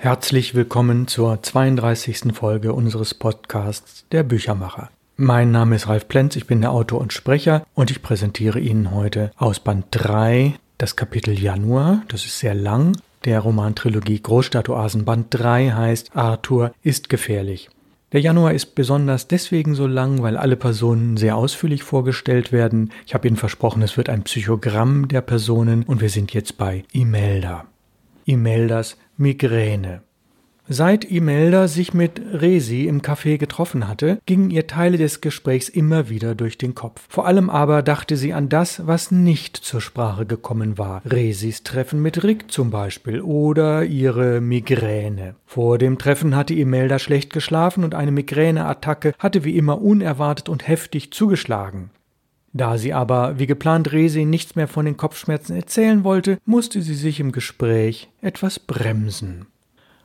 Herzlich willkommen zur 32. Folge unseres Podcasts Der Büchermacher. Mein Name ist Ralf Plenz, ich bin der Autor und Sprecher und ich präsentiere Ihnen heute aus Band 3 das Kapitel Januar, das ist sehr lang, der Romantrilogie Großstadtoasen Band 3 heißt Arthur ist gefährlich. Der Januar ist besonders deswegen so lang, weil alle Personen sehr ausführlich vorgestellt werden. Ich habe Ihnen versprochen, es wird ein Psychogramm der Personen und wir sind jetzt bei Imelda. Imeldas Migräne. Seit Imelda sich mit Resi im Café getroffen hatte, gingen ihr Teile des Gesprächs immer wieder durch den Kopf. Vor allem aber dachte sie an das, was nicht zur Sprache gekommen war. Resis Treffen mit Rick zum Beispiel oder ihre Migräne. Vor dem Treffen hatte Imelda schlecht geschlafen und eine Migräneattacke hatte wie immer unerwartet und heftig zugeschlagen. Da sie aber, wie geplant, Resi nichts mehr von den Kopfschmerzen erzählen wollte, musste sie sich im Gespräch etwas bremsen.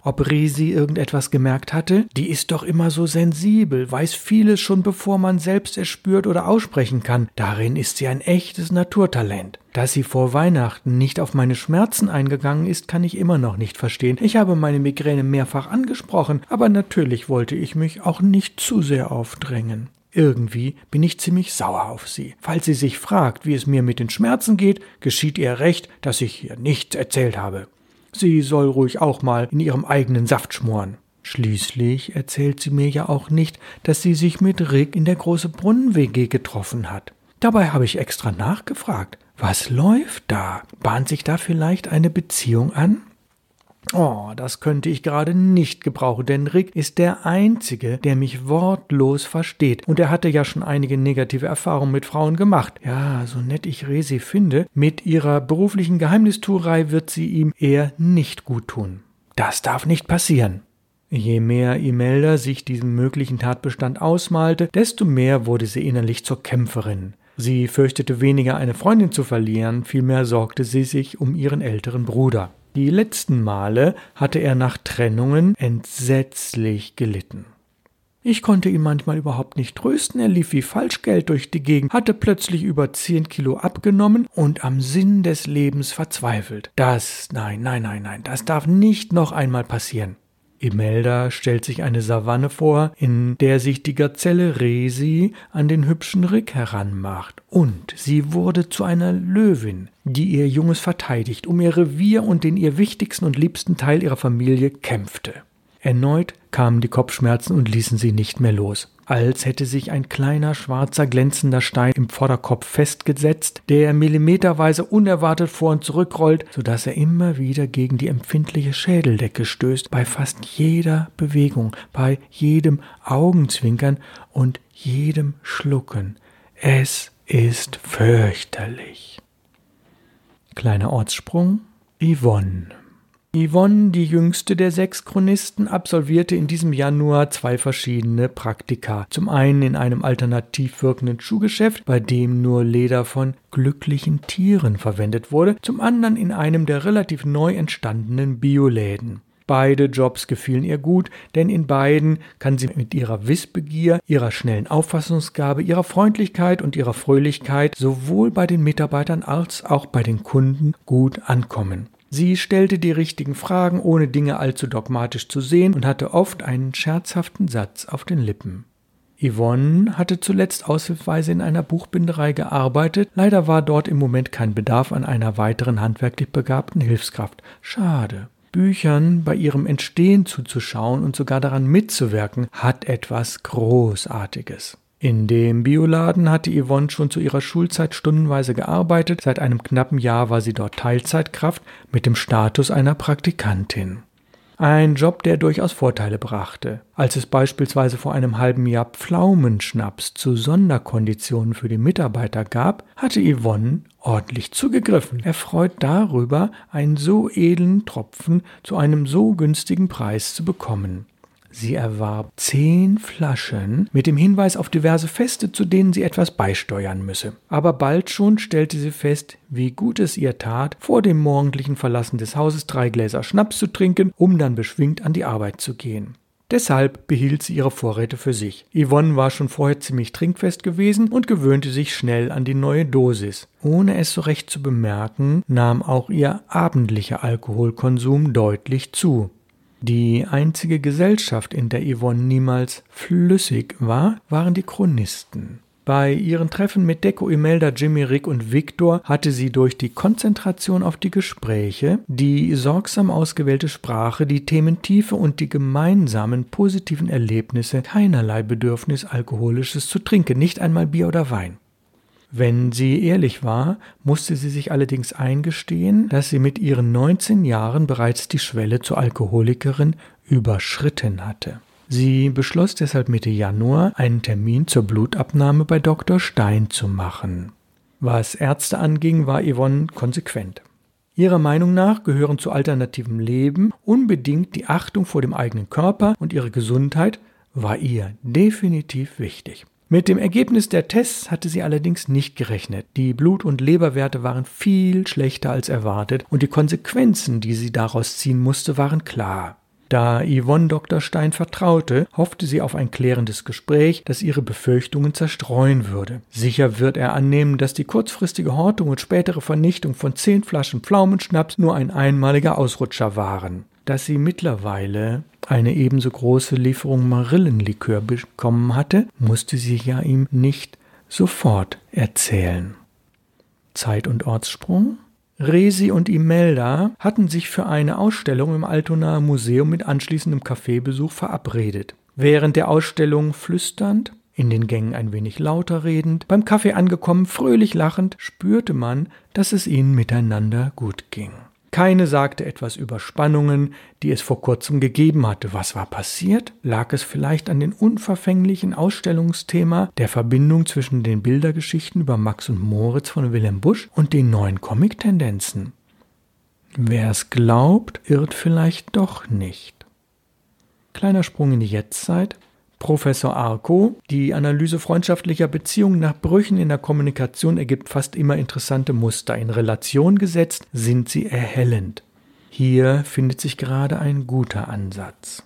Ob Resi irgendetwas gemerkt hatte? Die ist doch immer so sensibel, weiß vieles schon bevor man selbst es spürt oder aussprechen kann. Darin ist sie ein echtes Naturtalent. Dass sie vor Weihnachten nicht auf meine Schmerzen eingegangen ist, kann ich immer noch nicht verstehen. Ich habe meine Migräne mehrfach angesprochen, aber natürlich wollte ich mich auch nicht zu sehr aufdrängen. Irgendwie bin ich ziemlich sauer auf sie. Falls sie sich fragt, wie es mir mit den Schmerzen geht, geschieht ihr recht, dass ich ihr nichts erzählt habe. Sie soll ruhig auch mal in ihrem eigenen Saft schmoren. Schließlich erzählt sie mir ja auch nicht, dass sie sich mit Rick in der große Brunnen-WG getroffen hat. Dabei habe ich extra nachgefragt. Was läuft da? Bahnt sich da vielleicht eine Beziehung an? Oh, das könnte ich gerade nicht gebrauchen, denn Rick ist der Einzige, der mich wortlos versteht. Und er hatte ja schon einige negative Erfahrungen mit Frauen gemacht. Ja, so nett ich Resi finde, mit ihrer beruflichen Geheimnistuerei wird sie ihm eher nicht gut tun. Das darf nicht passieren. Je mehr Imelda sich diesen möglichen Tatbestand ausmalte, desto mehr wurde sie innerlich zur Kämpferin. Sie fürchtete weniger eine Freundin zu verlieren, vielmehr sorgte sie sich um ihren älteren Bruder. Die letzten Male hatte er nach Trennungen entsetzlich gelitten. Ich konnte ihn manchmal überhaupt nicht trösten, er lief wie Falschgeld durch die Gegend, hatte plötzlich über zehn Kilo abgenommen und am Sinn des Lebens verzweifelt. Das, nein, nein, nein, nein, das darf nicht noch einmal passieren. Imelda stellt sich eine Savanne vor, in der sich die Gazelle Resi an den hübschen Rick heranmacht. Und sie wurde zu einer Löwin, die ihr Junges verteidigt, um ihr Revier und den ihr wichtigsten und liebsten Teil ihrer Familie kämpfte. Erneut kamen die Kopfschmerzen und ließen sie nicht mehr los als hätte sich ein kleiner schwarzer glänzender Stein im Vorderkopf festgesetzt, der millimeterweise unerwartet vor und zurückrollt, so dass er immer wieder gegen die empfindliche Schädeldecke stößt, bei fast jeder Bewegung, bei jedem Augenzwinkern und jedem Schlucken. Es ist fürchterlich. Kleiner Ortssprung Yvonne Yvonne, die jüngste der sechs Chronisten, absolvierte in diesem Januar zwei verschiedene Praktika. Zum einen in einem alternativ wirkenden Schuhgeschäft, bei dem nur Leder von glücklichen Tieren verwendet wurde, zum anderen in einem der relativ neu entstandenen Bioläden. Beide Jobs gefielen ihr gut, denn in beiden kann sie mit ihrer Wissbegier, ihrer schnellen Auffassungsgabe, ihrer Freundlichkeit und ihrer Fröhlichkeit sowohl bei den Mitarbeitern als auch bei den Kunden gut ankommen. Sie stellte die richtigen Fragen, ohne Dinge allzu dogmatisch zu sehen und hatte oft einen scherzhaften Satz auf den Lippen. Yvonne hatte zuletzt aushilfsweise in einer Buchbinderei gearbeitet. Leider war dort im Moment kein Bedarf an einer weiteren handwerklich begabten Hilfskraft. Schade. Büchern bei ihrem Entstehen zuzuschauen und sogar daran mitzuwirken, hat etwas Großartiges. In dem Bioladen hatte Yvonne schon zu ihrer Schulzeit stundenweise gearbeitet. Seit einem knappen Jahr war sie dort Teilzeitkraft mit dem Status einer Praktikantin. Ein Job, der durchaus Vorteile brachte. Als es beispielsweise vor einem halben Jahr Pflaumenschnaps zu Sonderkonditionen für die Mitarbeiter gab, hatte Yvonne ordentlich zugegriffen, erfreut darüber, einen so edlen Tropfen zu einem so günstigen Preis zu bekommen. Sie erwarb zehn Flaschen mit dem Hinweis auf diverse Feste, zu denen sie etwas beisteuern müsse. Aber bald schon stellte sie fest, wie gut es ihr tat, vor dem morgendlichen Verlassen des Hauses drei Gläser Schnaps zu trinken, um dann beschwingt an die Arbeit zu gehen. Deshalb behielt sie ihre Vorräte für sich. Yvonne war schon vorher ziemlich trinkfest gewesen und gewöhnte sich schnell an die neue Dosis. Ohne es so recht zu bemerken, nahm auch ihr abendlicher Alkoholkonsum deutlich zu. Die einzige Gesellschaft, in der Yvonne niemals flüssig war, waren die Chronisten. Bei ihren Treffen mit Deko, Imelda, Jimmy, Rick und Victor hatte sie durch die Konzentration auf die Gespräche, die sorgsam ausgewählte Sprache, die Thementiefe und die gemeinsamen positiven Erlebnisse keinerlei Bedürfnis, Alkoholisches zu trinken, nicht einmal Bier oder Wein. Wenn sie ehrlich war, musste sie sich allerdings eingestehen, dass sie mit ihren 19 Jahren bereits die Schwelle zur Alkoholikerin überschritten hatte. Sie beschloss deshalb Mitte Januar, einen Termin zur Blutabnahme bei Dr. Stein zu machen. Was Ärzte anging, war Yvonne konsequent. Ihrer Meinung nach gehören zu alternativem Leben unbedingt die Achtung vor dem eigenen Körper und ihre Gesundheit war ihr definitiv wichtig. Mit dem Ergebnis der Tests hatte sie allerdings nicht gerechnet. Die Blut- und Leberwerte waren viel schlechter als erwartet und die Konsequenzen, die sie daraus ziehen musste, waren klar. Da Yvonne Dr. Stein vertraute, hoffte sie auf ein klärendes Gespräch, das ihre Befürchtungen zerstreuen würde. Sicher wird er annehmen, dass die kurzfristige Hortung und spätere Vernichtung von zehn Flaschen Pflaumenschnaps nur ein einmaliger Ausrutscher waren. Dass sie mittlerweile eine ebenso große Lieferung Marillenlikör bekommen hatte, musste sie ja ihm nicht sofort erzählen. Zeit- und Ortssprung Resi und Imelda hatten sich für eine Ausstellung im Altonaer Museum mit anschließendem Kaffeebesuch verabredet. Während der Ausstellung flüsternd, in den Gängen ein wenig lauter redend, beim Kaffee angekommen, fröhlich lachend, spürte man, dass es ihnen miteinander gut ging. Keine sagte etwas über Spannungen, die es vor kurzem gegeben hatte. Was war passiert? Lag es vielleicht an den unverfänglichen Ausstellungsthema der Verbindung zwischen den Bildergeschichten über Max und Moritz von Wilhelm Busch und den neuen Comic-Tendenzen? Wer es glaubt, irrt vielleicht doch nicht. Kleiner Sprung in die Jetztzeit. Professor Arco. Die Analyse freundschaftlicher Beziehungen nach Brüchen in der Kommunikation ergibt fast immer interessante Muster. In Relation gesetzt sind sie erhellend. Hier findet sich gerade ein guter Ansatz.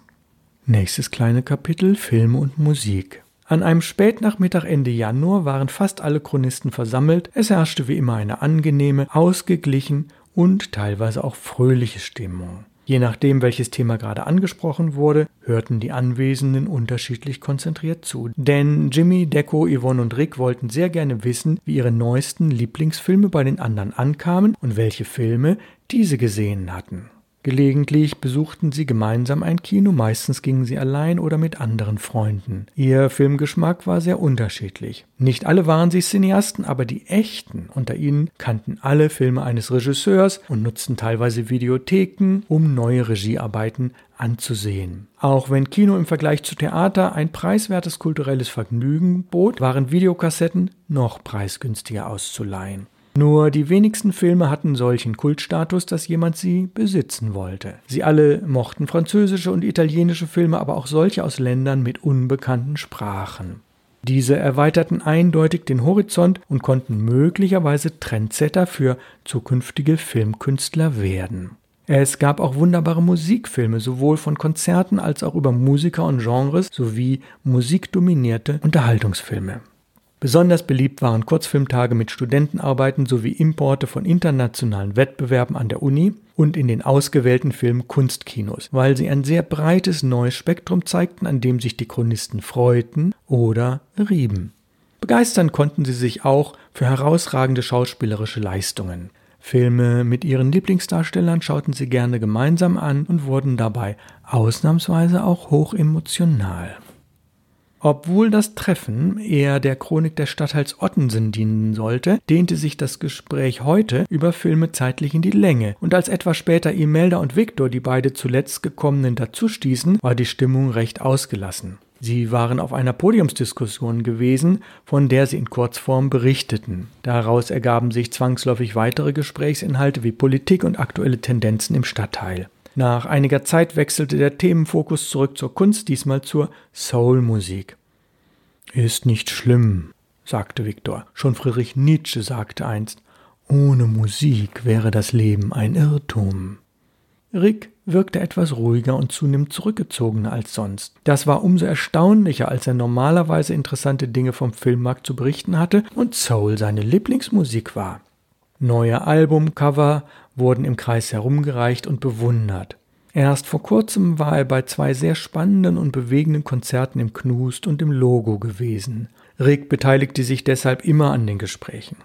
Nächstes kleine Kapitel Filme und Musik. An einem Spätnachmittag Ende Januar waren fast alle Chronisten versammelt. Es herrschte wie immer eine angenehme, ausgeglichen und teilweise auch fröhliche Stimmung. Je nachdem, welches Thema gerade angesprochen wurde, hörten die Anwesenden unterschiedlich konzentriert zu. Denn Jimmy, Deco, Yvonne und Rick wollten sehr gerne wissen, wie ihre neuesten Lieblingsfilme bei den anderen ankamen und welche Filme diese gesehen hatten. Gelegentlich besuchten sie gemeinsam ein Kino, meistens gingen sie allein oder mit anderen Freunden. Ihr Filmgeschmack war sehr unterschiedlich. Nicht alle waren sie Cineasten, aber die echten unter ihnen kannten alle Filme eines Regisseurs und nutzten teilweise Videotheken, um neue Regiearbeiten anzusehen. Auch wenn Kino im Vergleich zu Theater ein preiswertes kulturelles Vergnügen bot, waren Videokassetten noch preisgünstiger auszuleihen. Nur die wenigsten Filme hatten solchen Kultstatus, dass jemand sie besitzen wollte. Sie alle mochten französische und italienische Filme, aber auch solche aus Ländern mit unbekannten Sprachen. Diese erweiterten eindeutig den Horizont und konnten möglicherweise Trendsetter für zukünftige Filmkünstler werden. Es gab auch wunderbare Musikfilme, sowohl von Konzerten als auch über Musiker und Genres sowie musikdominierte Unterhaltungsfilme. Besonders beliebt waren Kurzfilmtage mit Studentenarbeiten sowie Importe von internationalen Wettbewerben an der Uni und in den ausgewählten Film Kunstkinos, weil sie ein sehr breites neues Spektrum zeigten, an dem sich die Chronisten freuten oder rieben. Begeistern konnten sie sich auch für herausragende schauspielerische Leistungen. Filme mit ihren Lieblingsdarstellern schauten sie gerne gemeinsam an und wurden dabei ausnahmsweise auch hoch emotional. Obwohl das Treffen eher der Chronik des Stadtteils Ottensen dienen sollte, dehnte sich das Gespräch heute über Filme zeitlich in die Länge, und als etwas später Imelda und Viktor, die beide zuletzt gekommenen, dazustießen, war die Stimmung recht ausgelassen. Sie waren auf einer Podiumsdiskussion gewesen, von der sie in Kurzform berichteten. Daraus ergaben sich zwangsläufig weitere Gesprächsinhalte wie Politik und aktuelle Tendenzen im Stadtteil. Nach einiger Zeit wechselte der Themenfokus zurück zur Kunst, diesmal zur Soulmusik. Ist nicht schlimm, sagte Viktor. Schon Friedrich Nietzsche sagte einst, ohne Musik wäre das Leben ein Irrtum. Rick wirkte etwas ruhiger und zunehmend zurückgezogener als sonst. Das war umso erstaunlicher, als er normalerweise interessante Dinge vom Filmmarkt zu berichten hatte und Soul seine Lieblingsmusik war. Neue Albumcover wurden im Kreis herumgereicht und bewundert. Erst vor kurzem war er bei zwei sehr spannenden und bewegenden Konzerten im Knust und im Logo gewesen. Rick beteiligte sich deshalb immer an den Gesprächen.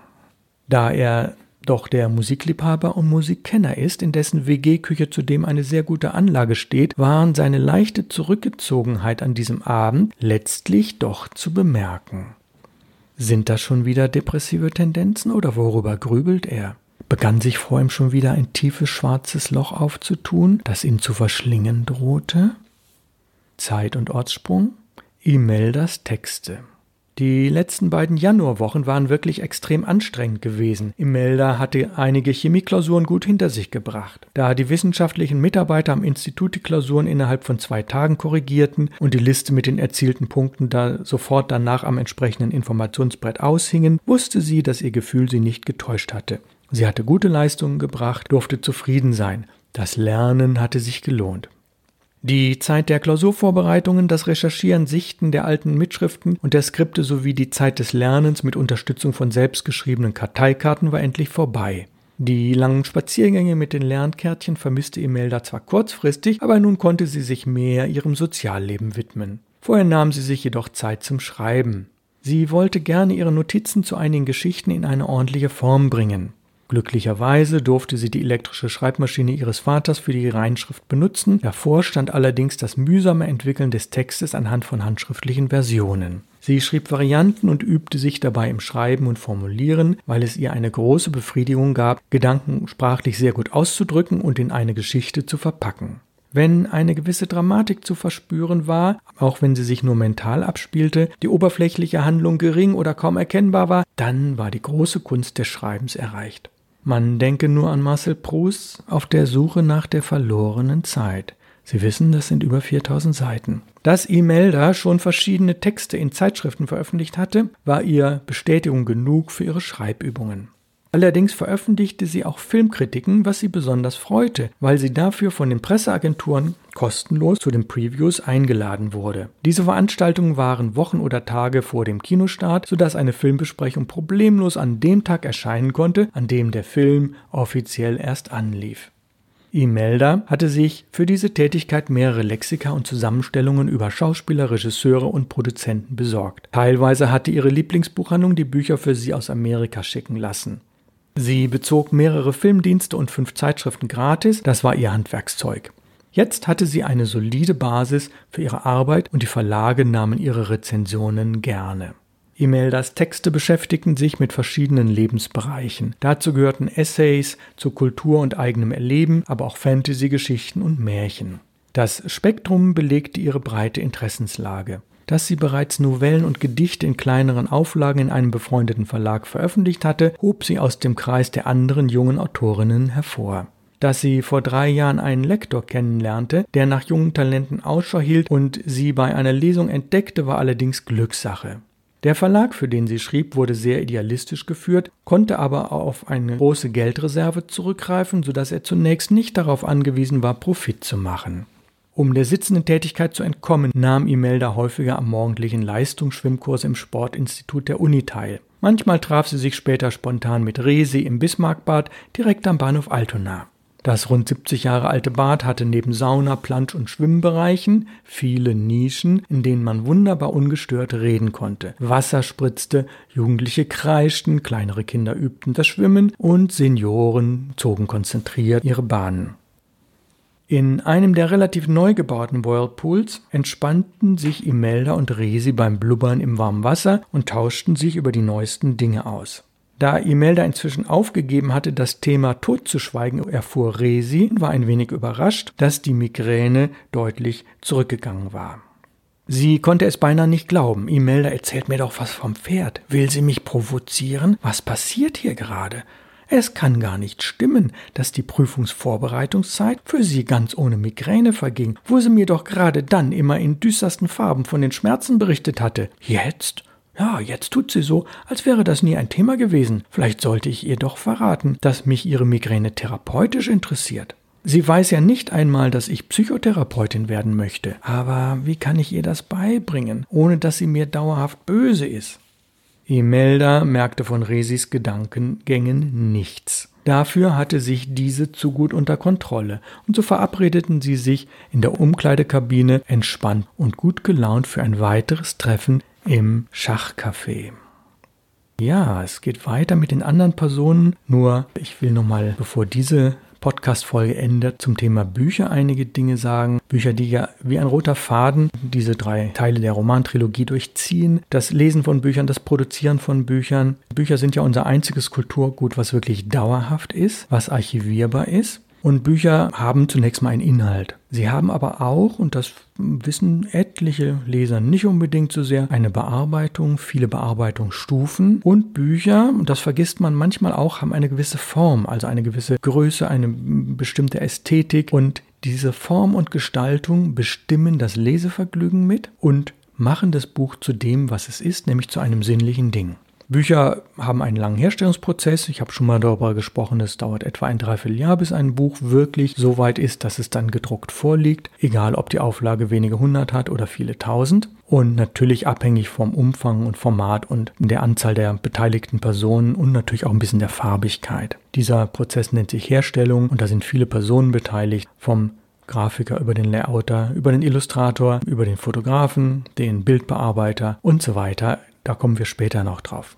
Da er doch der Musikliebhaber und Musikkenner ist, in dessen WG-Küche zudem eine sehr gute Anlage steht, waren seine leichte Zurückgezogenheit an diesem Abend letztlich doch zu bemerken. Sind das schon wieder depressive Tendenzen oder worüber grübelt er? Begann sich vor ihm schon wieder ein tiefes schwarzes Loch aufzutun, das ihn zu verschlingen drohte? Zeit- und Ortssprung? Imeldas Texte. Die letzten beiden Januarwochen waren wirklich extrem anstrengend gewesen. Imelda hatte einige Chemieklausuren gut hinter sich gebracht. Da die wissenschaftlichen Mitarbeiter am Institut die Klausuren innerhalb von zwei Tagen korrigierten und die Liste mit den erzielten Punkten da sofort danach am entsprechenden Informationsbrett aushingen, wusste sie, dass ihr Gefühl sie nicht getäuscht hatte. Sie hatte gute Leistungen gebracht, durfte zufrieden sein. Das Lernen hatte sich gelohnt. Die Zeit der Klausurvorbereitungen, das Recherchieren, Sichten der alten Mitschriften und der Skripte sowie die Zeit des Lernens mit Unterstützung von selbstgeschriebenen Karteikarten war endlich vorbei. Die langen Spaziergänge mit den Lernkärtchen vermisste Imelda zwar kurzfristig, aber nun konnte sie sich mehr ihrem Sozialleben widmen. Vorher nahm sie sich jedoch Zeit zum Schreiben. Sie wollte gerne ihre Notizen zu einigen Geschichten in eine ordentliche Form bringen. Glücklicherweise durfte sie die elektrische Schreibmaschine ihres Vaters für die Reinschrift benutzen. Davor stand allerdings das mühsame Entwickeln des Textes anhand von handschriftlichen Versionen. Sie schrieb Varianten und übte sich dabei im Schreiben und Formulieren, weil es ihr eine große Befriedigung gab, Gedanken sprachlich sehr gut auszudrücken und in eine Geschichte zu verpacken. Wenn eine gewisse Dramatik zu verspüren war, auch wenn sie sich nur mental abspielte, die oberflächliche Handlung gering oder kaum erkennbar war, dann war die große Kunst des Schreibens erreicht. Man denke nur an Marcel Proust auf der Suche nach der verlorenen Zeit. Sie wissen, das sind über 4000 Seiten. Dass Imelda schon verschiedene Texte in Zeitschriften veröffentlicht hatte, war ihr Bestätigung genug für ihre Schreibübungen. Allerdings veröffentlichte sie auch Filmkritiken, was sie besonders freute, weil sie dafür von den Presseagenturen kostenlos zu den Previews eingeladen wurde. Diese Veranstaltungen waren Wochen oder Tage vor dem Kinostart, sodass eine Filmbesprechung problemlos an dem Tag erscheinen konnte, an dem der Film offiziell erst anlief. Imelda hatte sich für diese Tätigkeit mehrere Lexika und Zusammenstellungen über Schauspieler, Regisseure und Produzenten besorgt. Teilweise hatte ihre Lieblingsbuchhandlung die Bücher für sie aus Amerika schicken lassen. Sie bezog mehrere Filmdienste und fünf Zeitschriften gratis, das war ihr Handwerkszeug. Jetzt hatte sie eine solide Basis für ihre Arbeit und die Verlage nahmen ihre Rezensionen gerne. Imeldas Texte beschäftigten sich mit verschiedenen Lebensbereichen. Dazu gehörten Essays zu Kultur und eigenem Erleben, aber auch Fantasy-Geschichten und Märchen. Das Spektrum belegte ihre breite Interessenslage dass sie bereits Novellen und Gedichte in kleineren Auflagen in einem befreundeten Verlag veröffentlicht hatte, hob sie aus dem Kreis der anderen jungen Autorinnen hervor. Dass sie vor drei Jahren einen Lektor kennenlernte, der nach jungen Talenten Ausschau hielt und sie bei einer Lesung entdeckte, war allerdings Glückssache. Der Verlag, für den sie schrieb, wurde sehr idealistisch geführt, konnte aber auf eine große Geldreserve zurückgreifen, sodass er zunächst nicht darauf angewiesen war, Profit zu machen. Um der sitzenden Tätigkeit zu entkommen, nahm Imelda häufiger am morgendlichen Leistungsschwimmkurs im Sportinstitut der Uni teil. Manchmal traf sie sich später spontan mit Resi im Bismarckbad direkt am Bahnhof Altona. Das rund 70 Jahre alte Bad hatte neben Sauna, Plansch- und Schwimmbereichen viele Nischen, in denen man wunderbar ungestört reden konnte. Wasser spritzte, Jugendliche kreischten, kleinere Kinder übten das Schwimmen und Senioren zogen konzentriert ihre Bahnen. In einem der relativ neu gebauten Whirlpools entspannten sich Imelda und Resi beim Blubbern im warmen Wasser und tauschten sich über die neuesten Dinge aus. Da Imelda inzwischen aufgegeben hatte, das Thema totzuschweigen, erfuhr Resi und war ein wenig überrascht, dass die Migräne deutlich zurückgegangen war. Sie konnte es beinahe nicht glauben. Imelda erzählt mir doch was vom Pferd. Will sie mich provozieren? Was passiert hier gerade? Es kann gar nicht stimmen, dass die Prüfungsvorbereitungszeit für sie ganz ohne Migräne verging, wo sie mir doch gerade dann immer in düstersten Farben von den Schmerzen berichtet hatte. Jetzt? Ja, jetzt tut sie so, als wäre das nie ein Thema gewesen. Vielleicht sollte ich ihr doch verraten, dass mich ihre Migräne therapeutisch interessiert. Sie weiß ja nicht einmal, dass ich Psychotherapeutin werden möchte. Aber wie kann ich ihr das beibringen, ohne dass sie mir dauerhaft böse ist? Imelda merkte von Resis Gedankengängen nichts. Dafür hatte sich diese zu gut unter Kontrolle, und so verabredeten sie sich in der Umkleidekabine entspannt und gut gelaunt für ein weiteres Treffen im Schachcafé. Ja, es geht weiter mit den anderen Personen, nur ich will nochmal, bevor diese Podcast-Folge endet, zum Thema Bücher einige Dinge sagen. Bücher, die ja wie ein roter Faden diese drei Teile der Romantrilogie durchziehen. Das Lesen von Büchern, das Produzieren von Büchern. Bücher sind ja unser einziges Kulturgut, was wirklich dauerhaft ist, was archivierbar ist. Und Bücher haben zunächst mal einen Inhalt. Sie haben aber auch, und das wissen etliche Leser nicht unbedingt so sehr, eine Bearbeitung, viele Bearbeitungsstufen. Und Bücher, und das vergisst man manchmal auch, haben eine gewisse Form, also eine gewisse Größe, eine bestimmte Ästhetik. Und diese Form und Gestaltung bestimmen das Lesevergnügen mit und machen das Buch zu dem, was es ist, nämlich zu einem sinnlichen Ding. Bücher haben einen langen Herstellungsprozess. Ich habe schon mal darüber gesprochen, es dauert etwa ein Dreivierteljahr, bis ein Buch wirklich so weit ist, dass es dann gedruckt vorliegt, egal ob die Auflage wenige hundert hat oder viele tausend. Und natürlich abhängig vom Umfang und Format und der Anzahl der beteiligten Personen und natürlich auch ein bisschen der Farbigkeit. Dieser Prozess nennt sich Herstellung und da sind viele Personen beteiligt, vom Grafiker über den Layouter, über den Illustrator, über den Fotografen, den Bildbearbeiter und so weiter. Da kommen wir später noch drauf.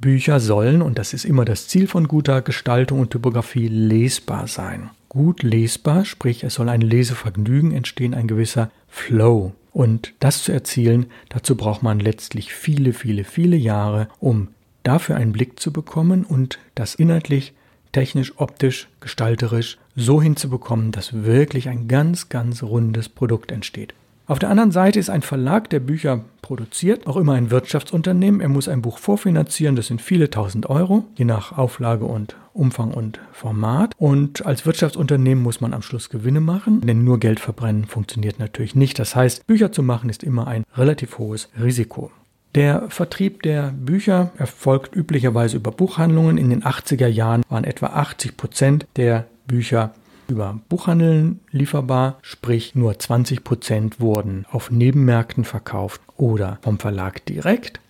Bücher sollen, und das ist immer das Ziel von guter Gestaltung und Typografie, lesbar sein. Gut lesbar, sprich es soll ein Lesevergnügen entstehen, ein gewisser Flow. Und das zu erzielen, dazu braucht man letztlich viele, viele, viele Jahre, um dafür einen Blick zu bekommen und das inhaltlich, technisch, optisch, gestalterisch so hinzubekommen, dass wirklich ein ganz, ganz rundes Produkt entsteht. Auf der anderen Seite ist ein Verlag, der Bücher produziert, auch immer ein Wirtschaftsunternehmen. Er muss ein Buch vorfinanzieren, das sind viele tausend Euro, je nach Auflage und Umfang und Format. Und als Wirtschaftsunternehmen muss man am Schluss Gewinne machen, denn nur Geld verbrennen funktioniert natürlich nicht. Das heißt, Bücher zu machen ist immer ein relativ hohes Risiko. Der Vertrieb der Bücher erfolgt üblicherweise über Buchhandlungen. In den 80er Jahren waren etwa 80 Prozent der Bücher über Buchhandeln lieferbar, sprich nur 20 Prozent wurden auf Nebenmärkten verkauft oder vom Verlag direkt.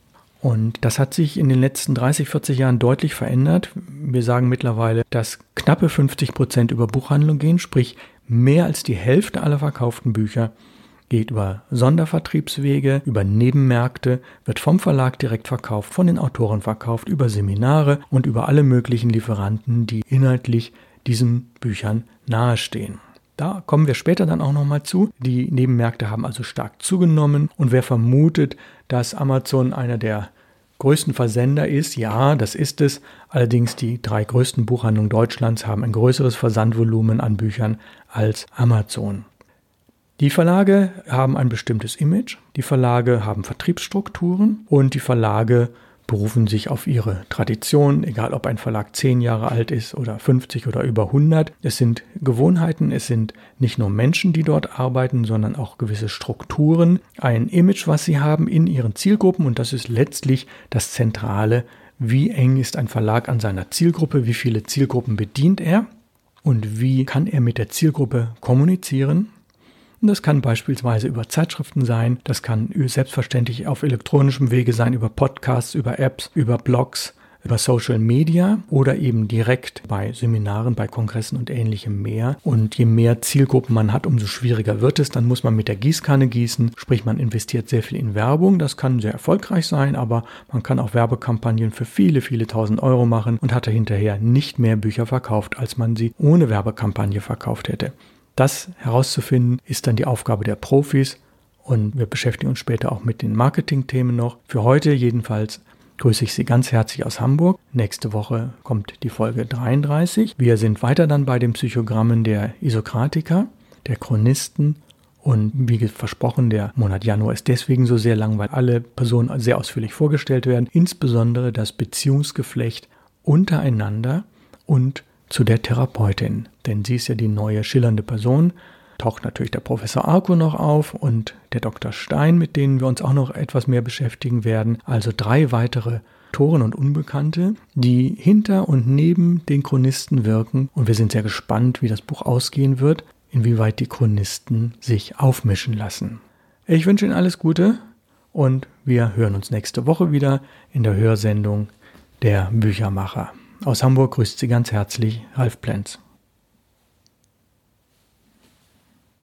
Und das hat sich in den letzten 30, 40 Jahren deutlich verändert. Wir sagen mittlerweile, dass knappe 50 Prozent über Buchhandlung gehen, sprich mehr als die Hälfte aller verkauften Bücher geht über Sondervertriebswege, über Nebenmärkte, wird vom Verlag direkt verkauft, von den Autoren verkauft, über Seminare und über alle möglichen Lieferanten, die inhaltlich diesen Büchern nahestehen. Da kommen wir später dann auch nochmal zu. Die Nebenmärkte haben also stark zugenommen und wer vermutet, dass Amazon einer der größten Versender ist, ja, das ist es. Allerdings die drei größten Buchhandlungen Deutschlands haben ein größeres Versandvolumen an Büchern als Amazon. Die Verlage haben ein bestimmtes Image, die Verlage haben Vertriebsstrukturen und die Verlage berufen sich auf ihre Tradition, egal ob ein Verlag zehn Jahre alt ist oder 50 oder über 100. Es sind Gewohnheiten, es sind nicht nur Menschen, die dort arbeiten, sondern auch gewisse Strukturen, ein Image, was sie haben in ihren Zielgruppen und das ist letztlich das Zentrale. Wie eng ist ein Verlag an seiner Zielgruppe? Wie viele Zielgruppen bedient er? Und wie kann er mit der Zielgruppe kommunizieren? Und das kann beispielsweise über Zeitschriften sein, das kann selbstverständlich auf elektronischem Wege sein, über Podcasts, über Apps, über Blogs, über Social Media oder eben direkt bei Seminaren, bei Kongressen und ähnlichem mehr. Und je mehr Zielgruppen man hat, umso schwieriger wird es. Dann muss man mit der Gießkanne gießen, sprich man investiert sehr viel in Werbung. Das kann sehr erfolgreich sein, aber man kann auch Werbekampagnen für viele, viele tausend Euro machen und hatte hinterher nicht mehr Bücher verkauft, als man sie ohne Werbekampagne verkauft hätte. Das herauszufinden ist dann die Aufgabe der Profis und wir beschäftigen uns später auch mit den Marketingthemen noch. Für heute jedenfalls grüße ich Sie ganz herzlich aus Hamburg. Nächste Woche kommt die Folge 33. Wir sind weiter dann bei den Psychogrammen der Isokratiker, der Chronisten und wie versprochen, der Monat Januar ist deswegen so sehr lang, weil alle Personen sehr ausführlich vorgestellt werden, insbesondere das Beziehungsgeflecht untereinander und zu der Therapeutin, denn sie ist ja die neue schillernde Person. Taucht natürlich der Professor Arco noch auf und der Dr. Stein, mit denen wir uns auch noch etwas mehr beschäftigen werden. Also drei weitere Toren und Unbekannte, die hinter und neben den Chronisten wirken. Und wir sind sehr gespannt, wie das Buch ausgehen wird, inwieweit die Chronisten sich aufmischen lassen. Ich wünsche Ihnen alles Gute und wir hören uns nächste Woche wieder in der Hörsendung der Büchermacher. Aus Hamburg grüßt Sie ganz herzlich Ralf Plenz.